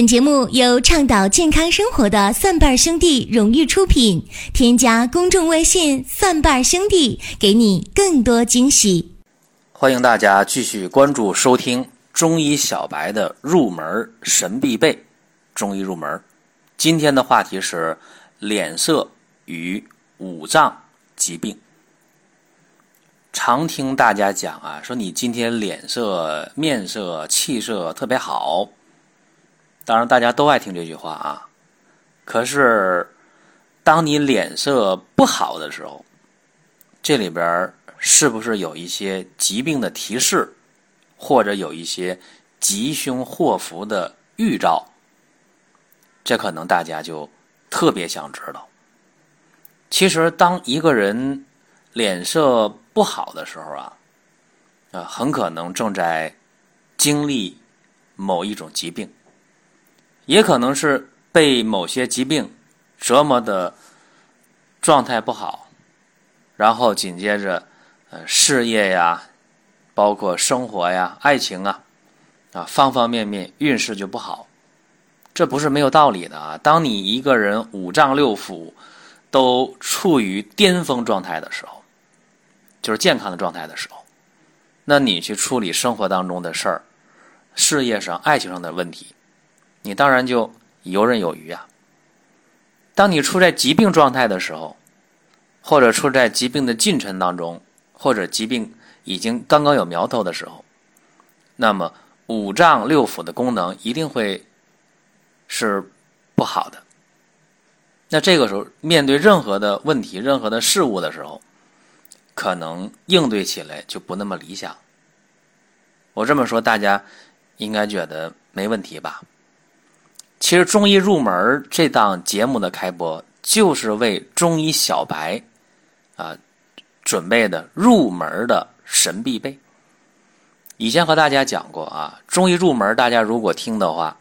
本节目由倡导健康生活的蒜瓣兄弟荣誉出品。添加公众微信“蒜瓣兄弟”，给你更多惊喜。欢迎大家继续关注收听中医小白的入门神必备。中医入门，今天的话题是脸色与五脏疾病。常听大家讲啊，说你今天脸色、面色、气色特别好。当然，大家都爱听这句话啊。可是，当你脸色不好的时候，这里边是不是有一些疾病的提示，或者有一些吉凶祸福的预兆？这可能大家就特别想知道。其实，当一个人脸色不好的时候啊，啊，很可能正在经历某一种疾病。也可能是被某些疾病折磨的状态不好，然后紧接着，呃，事业呀，包括生活呀、爱情啊，啊，方方面面运势就不好。这不是没有道理的啊！当你一个人五脏六腑都处于巅峰状态的时候，就是健康的状态的时候，那你去处理生活当中的事儿、事业上、爱情上的问题。你当然就游刃有余啊。当你处在疾病状态的时候，或者处在疾病的进程当中，或者疾病已经刚刚有苗头的时候，那么五脏六腑的功能一定会是不好的。那这个时候面对任何的问题、任何的事物的时候，可能应对起来就不那么理想。我这么说，大家应该觉得没问题吧？其实中医入门这档节目的开播，就是为中医小白啊准备的入门的神必备。以前和大家讲过啊，中医入门，大家如果听的话，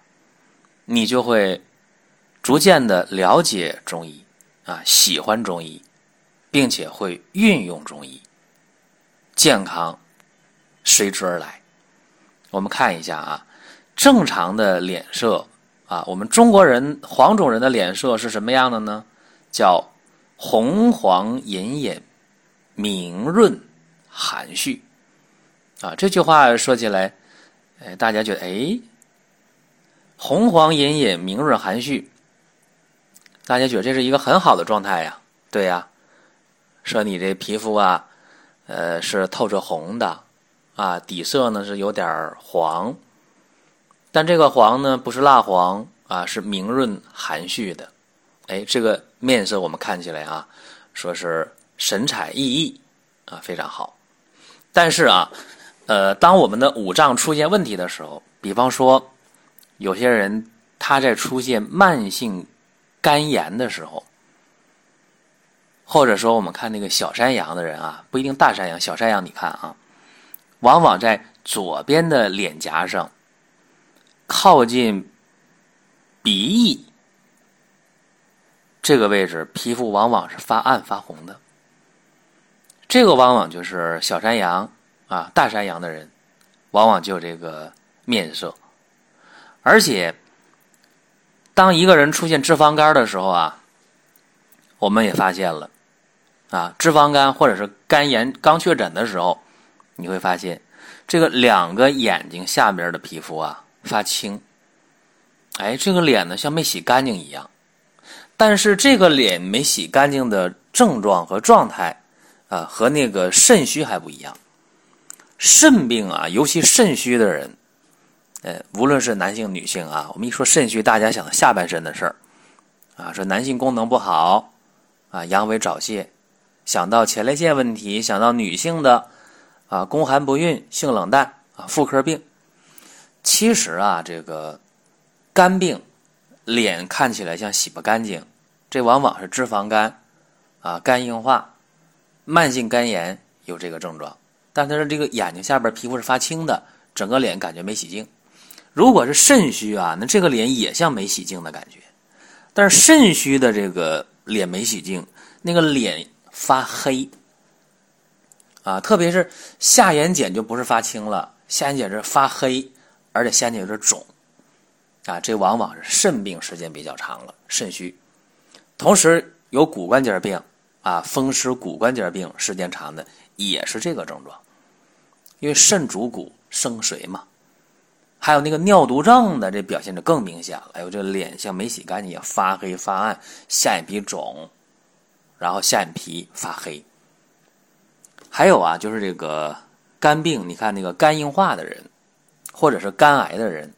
你就会逐渐的了解中医啊，喜欢中医，并且会运用中医，健康随之而来。我们看一下啊，正常的脸色。啊，我们中国人黄种人的脸色是什么样的呢？叫红黄隐隐、明润含蓄。啊，这句话说起来，哎，大家觉得哎，红黄隐隐、明润含蓄，大家觉得这是一个很好的状态呀？对呀，说你这皮肤啊，呃，是透着红的，啊，底色呢是有点黄。但这个黄呢，不是蜡黄啊，是明润含蓄的。哎，这个面色我们看起来啊，说是神采奕奕啊，非常好。但是啊，呃，当我们的五脏出现问题的时候，比方说有些人他在出现慢性肝炎的时候，或者说我们看那个小山羊的人啊，不一定大山羊，小山羊你看啊，往往在左边的脸颊上。靠近鼻翼这个位置，皮肤往往是发暗发红的。这个往往就是小山羊啊，大山羊的人，往往就这个面色。而且，当一个人出现脂肪肝的时候啊，我们也发现了啊，脂肪肝或者是肝炎刚确诊的时候，你会发现这个两个眼睛下边的皮肤啊。发青，哎，这个脸呢像没洗干净一样，但是这个脸没洗干净的症状和状态啊，和那个肾虚还不一样。肾病啊，尤其肾虚的人，呃，无论是男性女性啊，我们一说肾虚，大家想到下半身的事儿啊，说男性功能不好啊，阳痿早泄，想到前列腺问题，想到女性的啊，宫寒不孕、性冷淡啊，妇科病。其实啊，这个肝病，脸看起来像洗不干净，这往往是脂肪肝啊，肝硬化、慢性肝炎有这个症状。但他是这个眼睛下边皮肤是发青的，整个脸感觉没洗净。如果是肾虚啊，那这个脸也像没洗净的感觉。但是肾虚的这个脸没洗净，那个脸发黑啊，特别是下眼睑就不是发青了，下眼睑是发黑。而且下眼有点肿，啊，这往往是肾病时间比较长了，肾虚。同时有骨关节病啊，风湿骨关节病时间长的也是这个症状，因为肾主骨生髓嘛。还有那个尿毒症的，这表现就更明显了。哎呦，这脸像没洗干净一样，发黑发暗，下眼皮肿，然后下眼皮发黑。还有啊，就是这个肝病，你看那个肝硬化的人，或者是肝癌的人，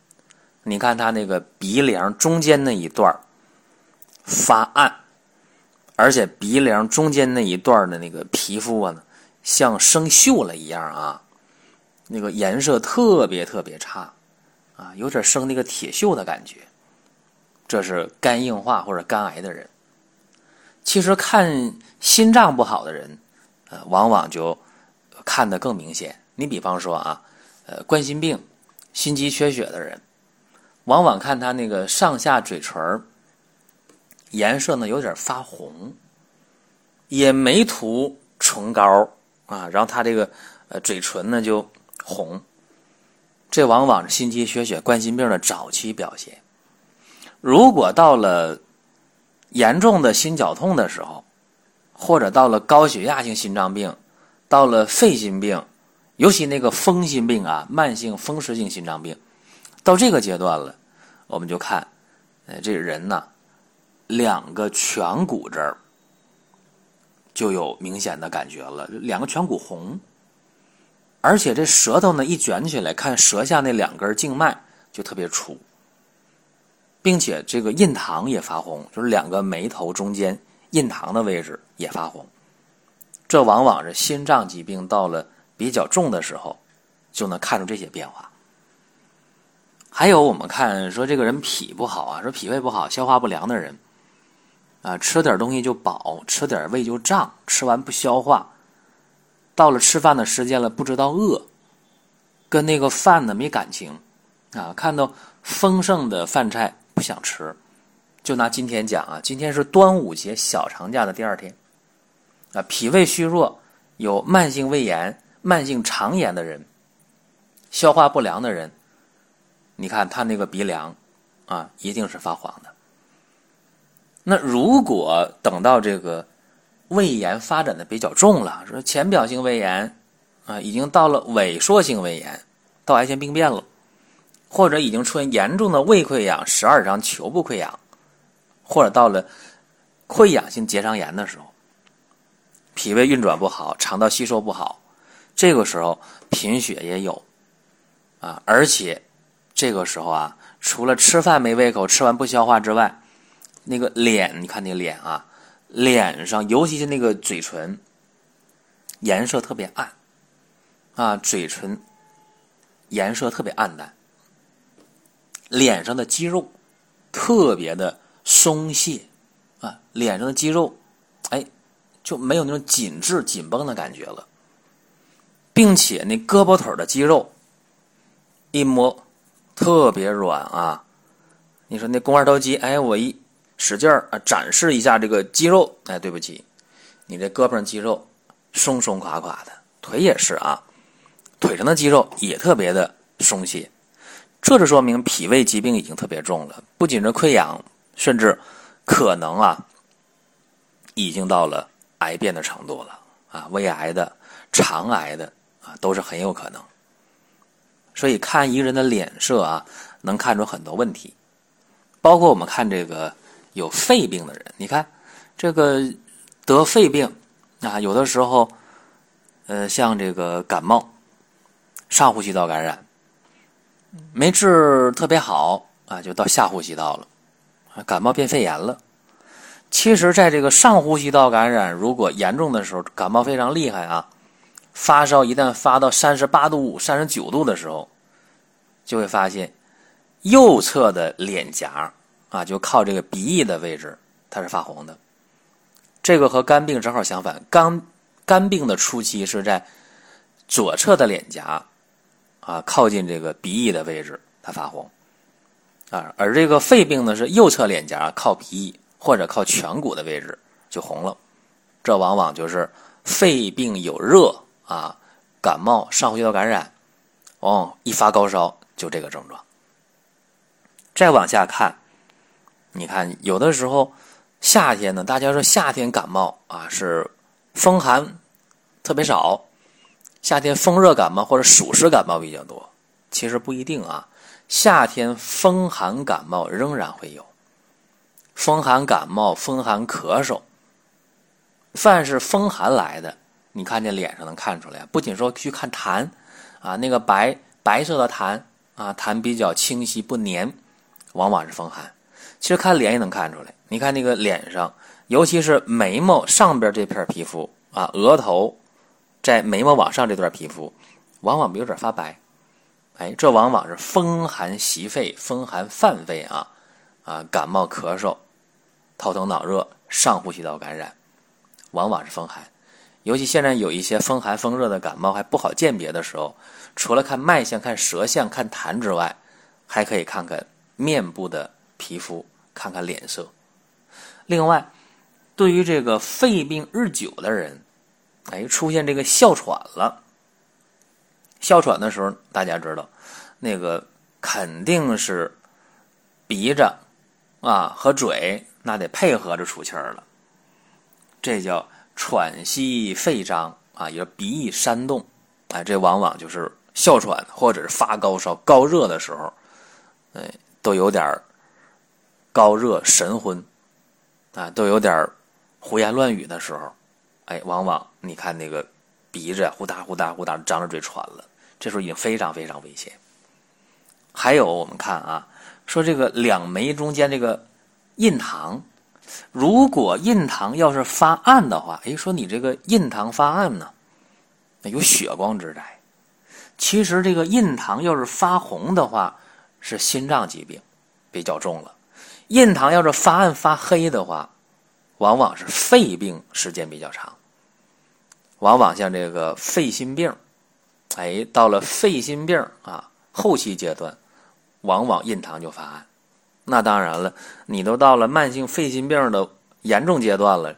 你看他那个鼻梁中间那一段发暗，而且鼻梁中间那一段的那个皮肤啊，像生锈了一样啊，那个颜色特别特别差。啊，有点生那个铁锈的感觉，这是肝硬化或者肝癌的人。其实看心脏不好的人，呃，往往就看得更明显。你比方说啊，呃，冠心病、心肌缺血的人，往往看他那个上下嘴唇颜色呢有点发红，也没涂唇膏啊，然后他这个呃嘴唇呢就红。这往往是心肌缺血、冠心病的早期表现。如果到了严重的心绞痛的时候，或者到了高血压性心脏病，到了肺心病，尤其那个风心病啊，慢性风湿性心脏病，到这个阶段了，我们就看，呃，这个人呢，两个颧骨这儿就有明显的感觉了，两个颧骨红。而且这舌头呢一卷起来，看舌下那两根静脉就特别粗，并且这个印堂也发红，就是两个眉头中间印堂的位置也发红。这往往是心脏疾病到了比较重的时候，就能看出这些变化。还有我们看说这个人脾不好啊，说脾胃不好、消化不良的人，啊，吃点东西就饱，吃点胃就胀，吃完不消化。到了吃饭的时间了，不知道饿，跟那个饭呢没感情，啊，看到丰盛的饭菜不想吃。就拿今天讲啊，今天是端午节小长假的第二天，啊，脾胃虚弱、有慢性胃炎、慢性肠炎的人，消化不良的人，你看他那个鼻梁，啊，一定是发黄的。那如果等到这个。胃炎发展的比较重了，说浅表性胃炎啊，已经到了萎缩性胃炎，到癌前病变了，或者已经出现严重的胃溃疡、十二指肠球部溃疡，或者到了溃疡性结肠炎的时候，脾胃运转不好，肠道吸收不好，这个时候贫血也有啊，而且这个时候啊，除了吃饭没胃口、吃完不消化之外，那个脸，你看那个脸啊。脸上，尤其是那个嘴唇，颜色特别暗，啊，嘴唇颜色特别暗淡，脸上的肌肉特别的松懈，啊，脸上的肌肉，哎，就没有那种紧致、紧绷的感觉了，并且那胳膊腿的肌肉一摸特别软啊，你说那肱二头肌，哎，我一。使劲儿啊，展示一下这个肌肉。哎，对不起，你这胳膊上肌肉松松垮垮的，腿也是啊，腿上的肌肉也特别的松懈，这就说明脾胃疾病已经特别重了，不仅是溃疡，甚至可能啊，已经到了癌变的程度了啊，胃癌的、肠癌的都是很有可能。所以看一个人的脸色啊，能看出很多问题，包括我们看这个。有肺病的人，你看，这个得肺病啊，有的时候，呃，像这个感冒、上呼吸道感染，没治特别好啊，就到下呼吸道了，感冒变肺炎了。其实，在这个上呼吸道感染如果严重的时候，感冒非常厉害啊，发烧一旦发到三十八度五、三十九度的时候，就会发现右侧的脸颊。啊，就靠这个鼻翼的位置，它是发红的。这个和肝病正好相反，肝肝病的初期是在左侧的脸颊，啊，靠近这个鼻翼的位置，它发红。啊，而这个肺病呢，是右侧脸颊靠鼻翼或者靠颧骨的位置就红了。这往往就是肺病有热啊，感冒、上呼吸道感染，哦，一发高烧就这个症状。再往下看，你看有的时候夏天呢，大家说夏天感冒啊是风寒特别少，夏天风热感冒或者暑湿感冒比较多，其实不一定啊。夏天风寒感冒仍然会有，风寒感冒、风寒咳嗽，凡是风寒来的，你看见脸上能看出来。不仅说去看痰，啊，那个白白色的痰啊，痰比较清晰不粘，往往是风寒。其实看脸也能看出来，你看那个脸上，尤其是眉毛上边这片皮肤啊，额头在眉毛往上这段皮肤，往往有点发白。哎，这往往是风寒袭肺、风寒犯肺啊，啊，感冒、咳嗽、头疼脑热、上呼吸道感染，往往是风寒。尤其现在有一些风寒、风热的感冒还不好鉴别的时候，除了看脉象、看舌象、看痰之外，还可以看看面部的皮肤，看看脸色。另外，对于这个肺病日久的人，哎，出现这个哮喘了。哮喘的时候，大家知道，那个肯定是鼻子啊和嘴那得配合着出气儿了，这叫喘息肺张啊，也鼻翼煽动，哎，这往往就是哮喘或者是发高烧、高热的时候，哎，都有点高热神昏啊，都有点胡言乱语的时候，哎，往往你看那个鼻子呼哒呼哒呼哒张着嘴喘了。这时候已经非常非常危险。还有，我们看啊，说这个两眉中间这个印堂，如果印堂要是发暗的话，哎，说你这个印堂发暗呢，那有血光之灾。其实这个印堂要是发红的话，是心脏疾病比较重了。印堂要是发暗发黑的话，往往是肺病时间比较长，往往像这个肺心病。哎，到了肺心病啊后期阶段，往往印堂就发暗。那当然了，你都到了慢性肺心病的严重阶段了，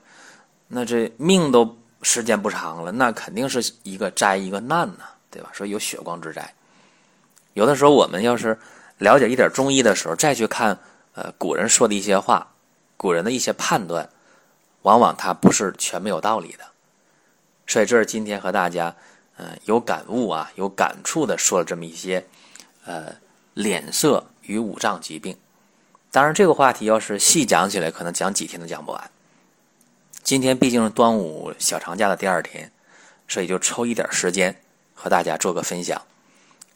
那这命都时间不长了，那肯定是一个灾一个难呐，对吧？说有血光之灾。有的时候我们要是了解一点中医的时候，再去看呃古人说的一些话，古人的一些判断，往往它不是全没有道理的。所以这是今天和大家。嗯，有感悟啊，有感触的说了这么一些，呃，脸色与五脏疾病。当然，这个话题要是细讲起来，可能讲几天都讲不完。今天毕竟是端午小长假的第二天，所以就抽一点时间和大家做个分享。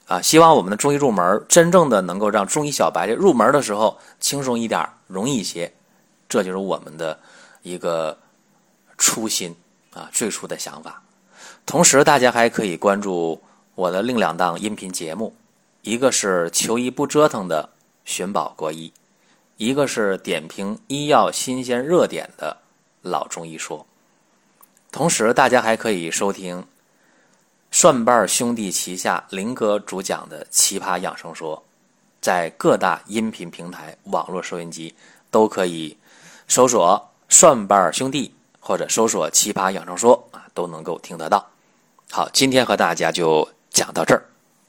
啊，希望我们的中医入门真正的能够让中医小白入门的时候轻松一点，容易一些。这就是我们的一个初心啊，最初的想法。同时，大家还可以关注我的另两档音频节目，一个是“求医不折腾”的寻宝国医，一个是点评医药新鲜热点的老中医说。同时，大家还可以收听蒜瓣兄弟旗下林哥主讲的《奇葩养生说》，在各大音频平台、网络收音机都可以搜索“蒜瓣兄弟”或者搜索“奇葩养生说”啊，都能够听得到。好，今天和大家就讲到这儿。